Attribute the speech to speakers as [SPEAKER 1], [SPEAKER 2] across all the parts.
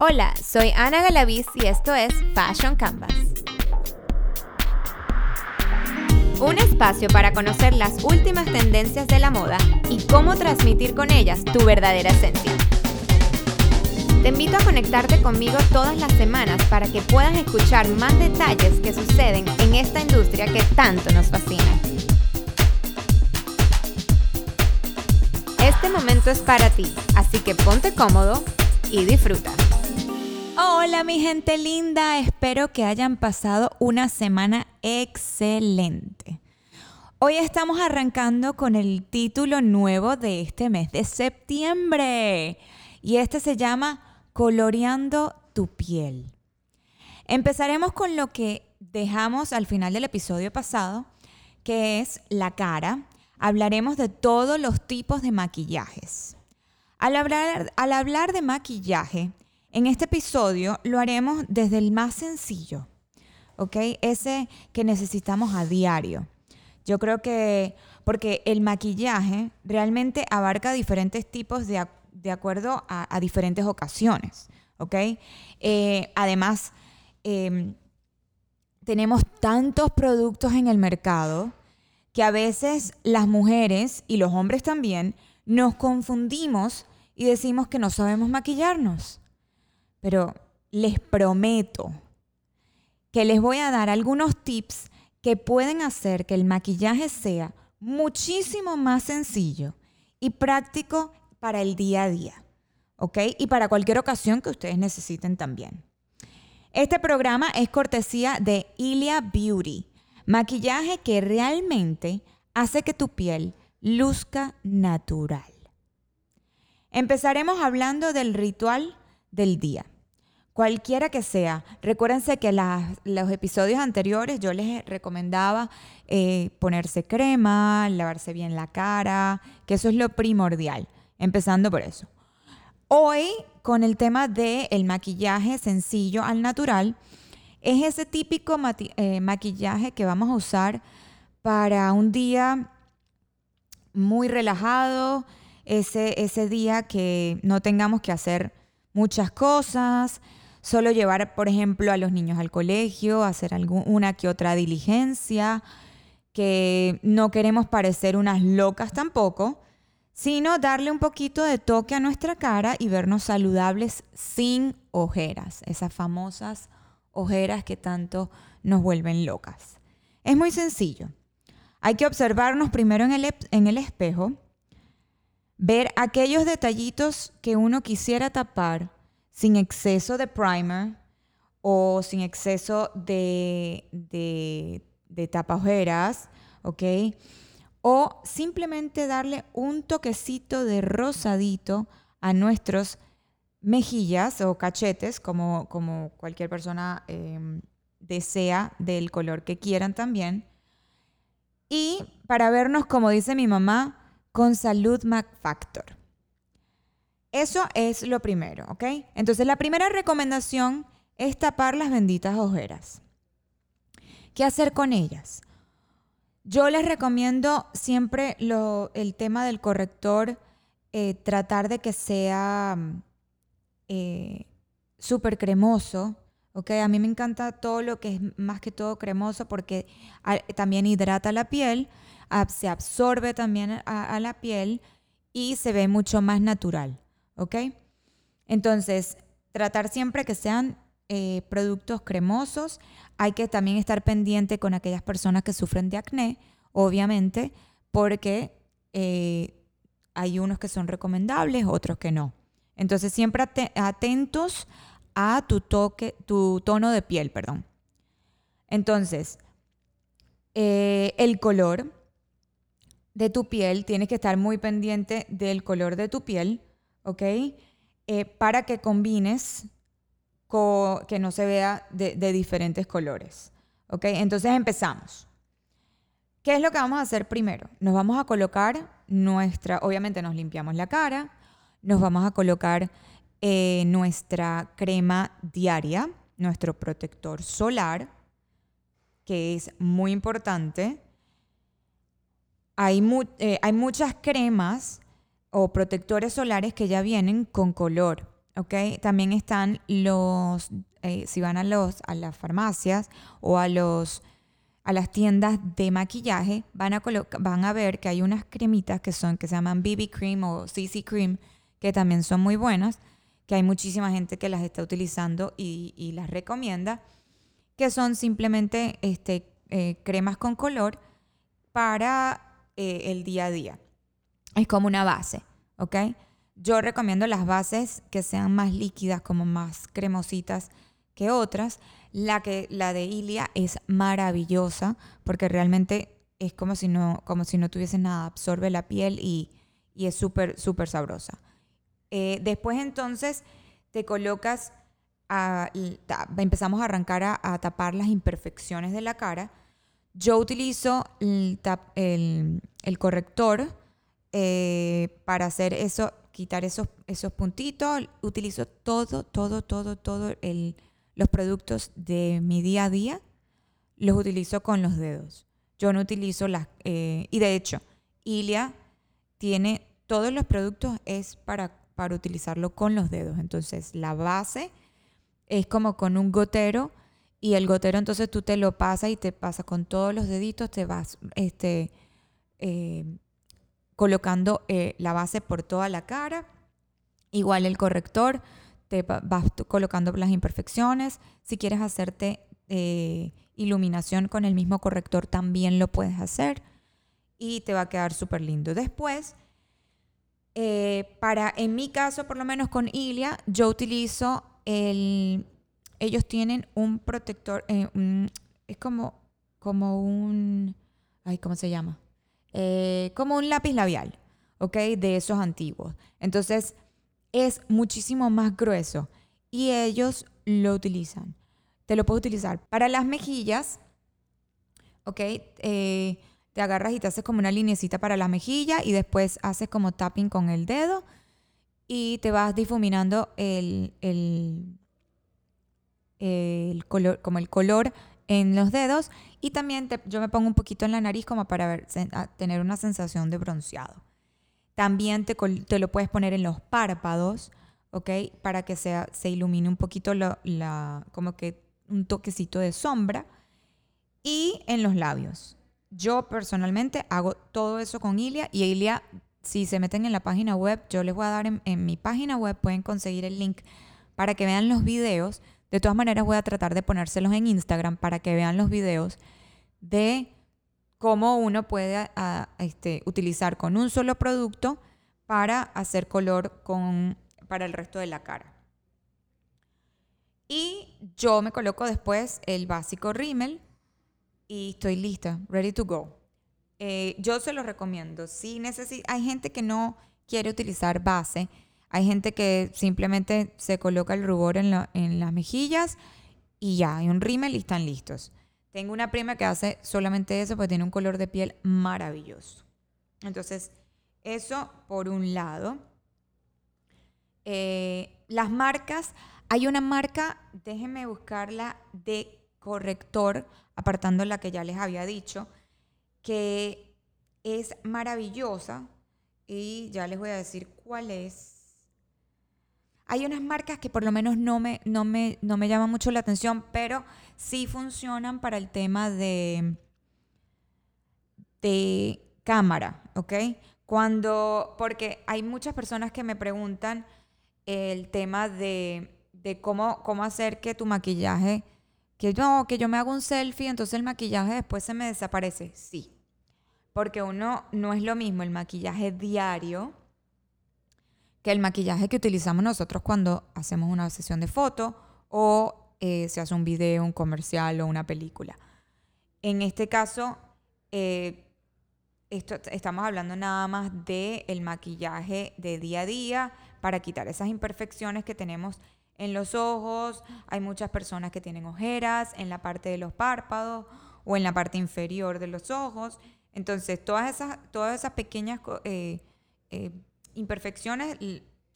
[SPEAKER 1] Hola, soy Ana Galaviz y esto es Fashion Canvas. Un espacio para conocer las últimas tendencias de la moda y cómo transmitir con ellas tu verdadera esencia. Te invito a conectarte conmigo todas las semanas para que puedas escuchar más detalles que suceden en esta industria que tanto nos fascina. Este momento es para ti, así que ponte cómodo y disfruta. Hola mi gente linda, espero que hayan pasado una semana excelente. Hoy estamos arrancando con el título nuevo de este mes de septiembre y este se llama Coloreando tu piel. Empezaremos con lo que dejamos al final del episodio pasado, que es la cara. Hablaremos de todos los tipos de maquillajes. Al hablar, al hablar de maquillaje, en este episodio lo haremos desde el más sencillo, ¿ok? Ese que necesitamos a diario. Yo creo que, porque el maquillaje realmente abarca diferentes tipos de, acuerdo a, diferentes ocasiones, ¿ok? Eh, además, em, tenemos tantos productos en el mercado que a veces las mujeres y los hombres también nos confundimos y decimos que no sabemos maquillarnos. Pero les prometo que les voy a dar algunos tips que pueden hacer que el maquillaje sea muchísimo más sencillo y práctico para el día a día, ¿ok? Y para cualquier ocasión que ustedes necesiten también. Este programa es cortesía de Ilia Beauty, maquillaje que realmente hace que tu piel luzca natural. Empezaremos hablando del ritual del día. Cualquiera que sea. Recuérdense que los episodios anteriores yo les recomendaba eh, ponerse crema, lavarse bien la cara, que eso es lo primordial. Empezando por eso. Hoy, con el tema del maquillaje sencillo al natural, es ese típico eh, maquillaje que vamos a usar para un día muy relajado, ese, ese día que no tengamos que hacer muchas cosas, solo llevar, por ejemplo, a los niños al colegio, hacer una que otra diligencia, que no queremos parecer unas locas tampoco, sino darle un poquito de toque a nuestra cara y vernos saludables sin ojeras, esas famosas ojeras que tanto nos vuelven locas. Es muy sencillo. Hay que observarnos primero en el, en el espejo ver aquellos detallitos que uno quisiera tapar sin exceso de primer o sin exceso de, de, tapajeras, ¿ok? O simplemente darle un toquecito de rosadito a nuestros mejillas o cachetes, como, como cualquier persona em, desea, del color que quieran también. Y para vernos, como dice mi mamá, con Salud MacFactor. Eso es lo primero, ¿ok? Entonces la primera recomendación es tapar las benditas ojeras. ¿Qué hacer con ellas? Yo les recomiendo siempre el tema del corrector, eh, tratar de que sea eh, súper cremoso, ¿ok? A mí me encanta todo lo que es más que todo cremoso porque también hidrata la piel se absorbe también a, la piel y se ve mucho más natural, ¿ok? Entonces, tratar siempre que sean eh, productos cremosos. Hay que también estar pendiente con aquellas personas que sufren de acné, obviamente, porque eh, hay unos que son recomendables, otros que no. Entonces, siempre atentos a tu toque, tu tono de piel, perdón. Entonces, eh, el color de tu piel, tienes que estar muy pendiente del color de tu piel, ¿ok? Eh, para que combines, que no se vea de, diferentes colores, ¿ok? Entonces empezamos. ¿Qué es lo que vamos a hacer primero? Nos vamos a colocar nuestra, obviamente nos limpiamos la cara, nos vamos a colocar eh, nuestra crema diaria, nuestro protector solar, que es muy importante. Eh, hay, muchas cremas o protectores solares que ya vienen con color. También están los, eh, si van a, los, a las farmacias o a, los, a las tiendas de maquillaje, van a, van a ver que hay unas cremitas que, son, que se llaman BB Cream o CC Cream, que también son muy buenas, que hay muchísima gente que las está utilizando y, las recomienda, que son simplemente este, eh, cremas con color para eh, el día a día. Es como una base, ¿ok? Yo recomiendo las bases que sean más líquidas, como más cremositas que otras. La, que, la de Ilia es maravillosa porque realmente es como si no, como si no tuviese nada, absorbe la piel y, es súper, súper sabrosa. Eh, después entonces te colocas, a, empezamos a arrancar a, tapar las imperfecciones de la cara. Yo utilizo el, corrector eh, para hacer eso, quitar esos, esos puntitos, utilizo todo, todo, todo, todo los productos de mi día a día, los utilizo con los dedos. Yo no utilizo las... Eh, y de hecho, Ilia tiene todos los productos es para, para utilizarlo con los dedos. Entonces, la base es como con un gotero y el gotero entonces tú te lo pasas y te pasas con todos los deditos, te vas este, eh, colocando eh, la base por toda la cara. Igual el corrector, te vas colocando las imperfecciones. Si quieres hacerte eh, iluminación con el mismo corrector, también lo puedes hacer. Y te va a quedar súper lindo. Después, para, en mi caso, por lo menos con Ilia, yo utilizo el... Ellos tienen un protector, es como, como un... Ay, ¿cómo se llama? Eh, como un lápiz labial, ¿ok? De esos antiguos. Entonces, es muchísimo más grueso y ellos lo utilizan. Te lo puedes utilizar para las mejillas, ¿ok? Eh, te agarras y te haces como una linecita para la mejilla y después haces como tapping con el dedo y te vas difuminando el, el, el color, como el color en los dedos y también yo me pongo un poquito en la nariz como para ver, tener una sensación de bronceado. También te, te, lo puedes poner en los párpados, ¿ok? Para que sea, se ilumine un poquito la, como que un toquecito de sombra. Y en los labios. Yo personalmente hago todo eso con Ilia y Ilia, si se meten en la página web, yo les voy a dar en, en mi página web, pueden conseguir el link para que vean los videos de todas maneras voy a tratar de ponérselos en Instagram para que vean los videos de cómo uno puede este, utilizar con un solo producto para hacer color con, para el resto de la cara. Y yo me coloco después el básico rímel y estoy lista, ready to go. Eh, yo se lo recomiendo. Si hay gente que no quiere utilizar base, hay gente que simplemente se coloca el rubor en, las mejillas y ya, hay un rímel y están listos. Tengo una prima que hace solamente eso porque tiene un color de piel maravilloso. Entonces, eso por un lado. Eh, las marcas, hay una marca, déjenme buscarla, de corrector, apartando la que ya les había dicho, que es maravillosa y ya les voy a decir cuál es. Hay unas marcas que por lo menos no me, no me, no me llaman mucho la atención, pero sí funcionan para el tema de, de cámara, ¿ok? Cuando, porque hay muchas personas que me preguntan el tema de, cómo, cómo hacer que tu maquillaje, que no, que yo me hago un selfie, entonces el maquillaje después se me desaparece. Sí, porque uno no es lo mismo el maquillaje diario que el maquillaje que utilizamos nosotros cuando hacemos una sesión de foto o eh, se hace un video, un comercial o una película. En este caso, eh, estamos hablando nada más del el maquillaje de día a día para quitar esas imperfecciones que tenemos en los ojos. Hay muchas personas que tienen ojeras en la parte de los párpados o en la parte inferior de los ojos. Entonces, todas esas, todas esas pequeñas eh, imperfecciones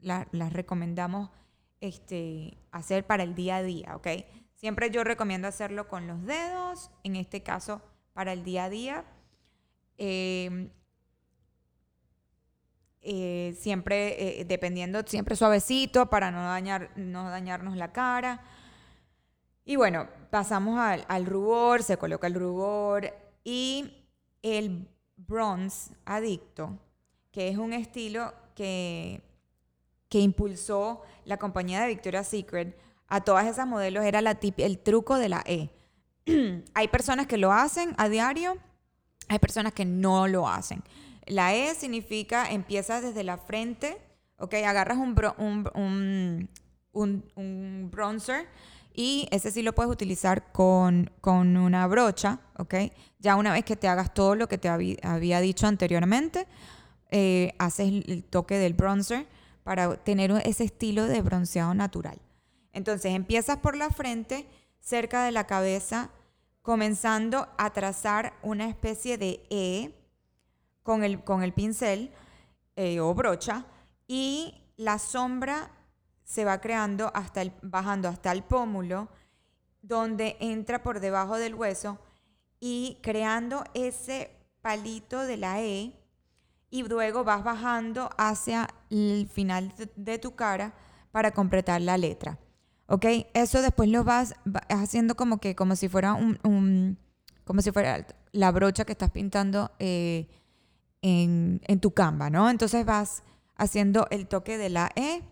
[SPEAKER 1] las recomendamos este, hacer para el día a día, ¿ok? Siempre yo recomiendo hacerlo con los dedos, en este caso para el día a día. Em, eh, siempre, eh, dependiendo, siempre suavecito para no, dañar, no dañarnos la cara. Y bueno, pasamos al rubor, se coloca el rubor y el bronze adicto, que es un estilo que, que impulsó la compañía de Victoria's Secret a todas esas modelos, era el truco de la E. hay personas que lo hacen a diario, hay personas que no lo hacen. La E significa empieza desde la frente, ¿ok? Agarras un, un, un, un, bronzer y ese sí lo puedes utilizar con, con, una brocha, ¿ok? Ya una vez que te hagas todo lo que te había dicho anteriormente, eh, haces el toque del bronzer para tener ese estilo de bronceado natural. Entonces empiezas por la frente, cerca de la cabeza, comenzando a trazar una especie de E con el, con el pincel eh, o brocha y la sombra se va creando hasta bajando hasta el pómulo, donde entra por debajo del hueso y creando ese palito de la E y luego vas bajando hacia el final de tu cara para completar la letra. ¿Ok? Eso después lo vas haciendo como que, como si fuera un, como si fuera la brocha que estás pintando eh, en, en, tu Canva, ¿no? Entonces vas haciendo el toque de la E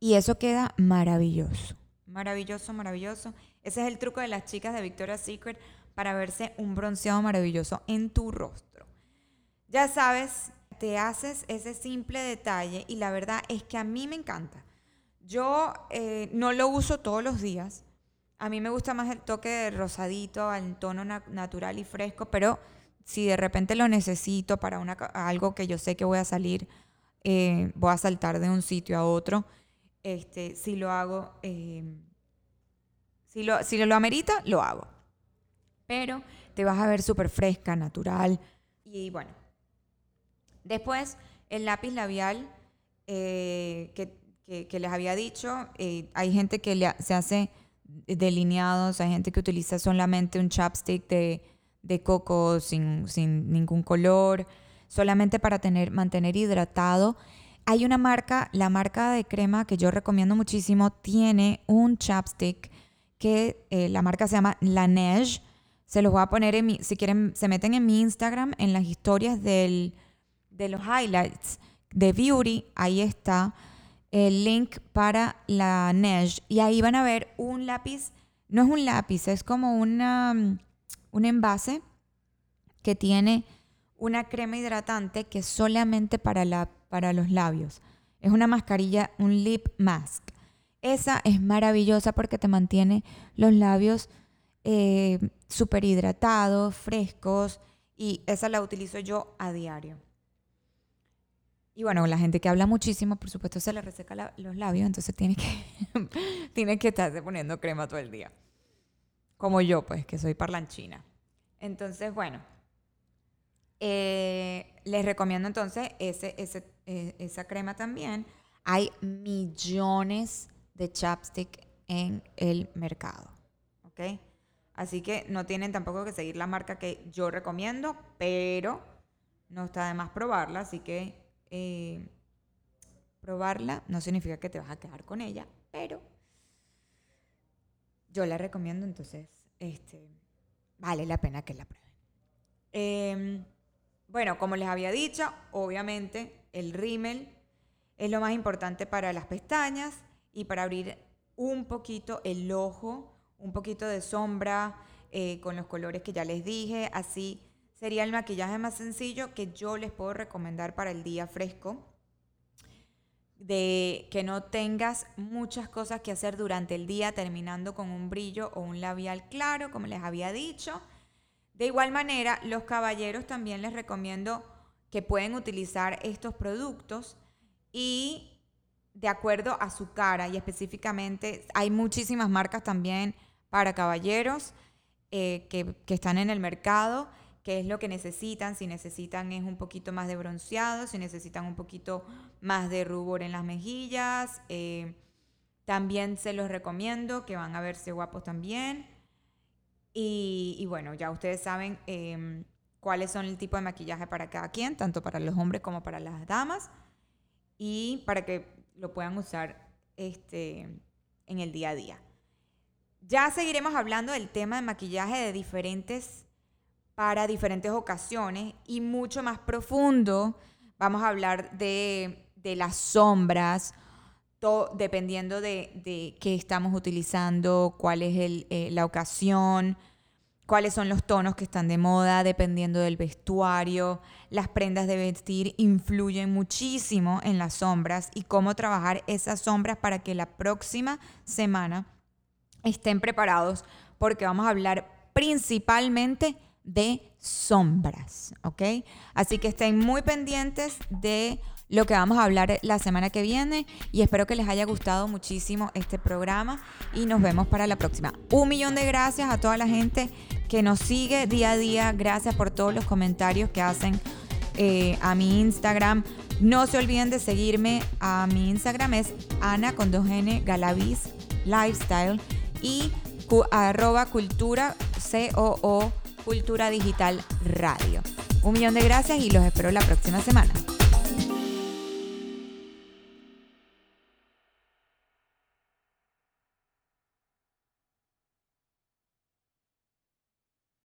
[SPEAKER 1] y eso queda maravilloso. Maravilloso, maravilloso. Ese es el truco de las chicas de Victoria's Secret para verse un bronceado maravilloso en tu rostro. Ya sabes, te haces ese simple detalle y la verdad es que a mí me encanta. Yo eh, no lo uso todos los días. A mí me gusta más el toque de rosadito, al tono natural y fresco, pero si de repente lo necesito para algo que yo sé que voy a salir, eh, voy a saltar de un sitio a otro, este, si lo hago, eh, si, lo, si lo amerita, lo hago. Pero te vas a ver súper fresca, natural. Y bueno, después el lápiz labial, eh, que, les había dicho, hay gente que se hace delineados, hay gente que utiliza solamente un chapstick de de coco sin, ningún color, solamente para tener, mantener hidratado. Hay una marca, la marca de crema que yo recomiendo muchísimo, tiene un chapstick que eh, la marca se llama Laneige. Se los voy a poner en mi, si quieren, se meten en mi Instagram, en las historias del, de los highlights de Beauty, ahí está el link para la Neige. Y ahí van a ver un lápiz, no es un lápiz, es como una un envase que tiene una crema hidratante que es solamente para, la, para los labios. Es una mascarilla, un lip mask. Esa es maravillosa porque te mantiene los labios eh, súper hidratados, frescos y esa la utilizo yo a diario. Y bueno, la gente que habla muchísimo, por supuesto, se le reseca los labios, entonces tiene que, tiene que estarse poniendo crema todo el día como yo, pues, que soy parlanchina. Entonces, bueno, eh, les recomiendo entonces ese, eh, esa crema también. Hay millones de chapstick en el mercado, ¿ok? Así que no tienen tampoco que seguir la marca que yo recomiendo, pero no está de más probarla, así que eh, probarla no significa que te vas a quedar con ella, pero yo la recomiendo, entonces este, vale la pena que la prueben. Em, bueno, como les había dicho, obviamente el rímel es lo más importante para las pestañas y para abrir un poquito el ojo, un poquito de sombra eh, con los colores que ya les dije. Así sería el maquillaje más sencillo que yo les puedo recomendar para el día fresco de que no tengas muchas cosas que hacer durante el día terminando con un brillo o un labial claro, como les había dicho. De igual manera, los caballeros también les recomiendo que pueden utilizar estos productos y de acuerdo a su cara y específicamente hay muchísimas marcas también para caballeros eh, que, que están en el mercado qué es lo que necesitan, si necesitan es un poquito más de bronceado, si necesitan un poquito más de rubor en las mejillas. Eh, también se los recomiendo, que van a verse guapos también. Y, bueno, ya ustedes saben em, cuáles son el tipo de maquillaje para cada quien, tanto para los hombres como para las damas, y para que lo puedan usar este, en el día a día. Ya seguiremos hablando del tema de maquillaje de diferentes para diferentes ocasiones y mucho más profundo. Vamos a hablar de, las sombras, dependiendo de, qué estamos utilizando, cuál es eh, la ocasión, cuáles son los tonos que están de moda, dependiendo del vestuario. Las prendas de vestir influyen muchísimo en las sombras y cómo trabajar esas sombras para que la próxima semana estén preparados porque vamos a hablar principalmente de sombras, ¿ok? Así que estén muy pendientes de lo que vamos a hablar la semana que viene y espero que les haya gustado muchísimo este programa y nos vemos para la próxima. Un millón de gracias a toda la gente que nos sigue día a día. Gracias por todos los comentarios que hacen eh, a mi Instagram. No se olviden de seguirme a mi Instagram es Ana con 2N Galaviz Lifestyle y arroba cultura C-O-O Cultura Digital Radio. Un millón de gracias y los espero la próxima semana.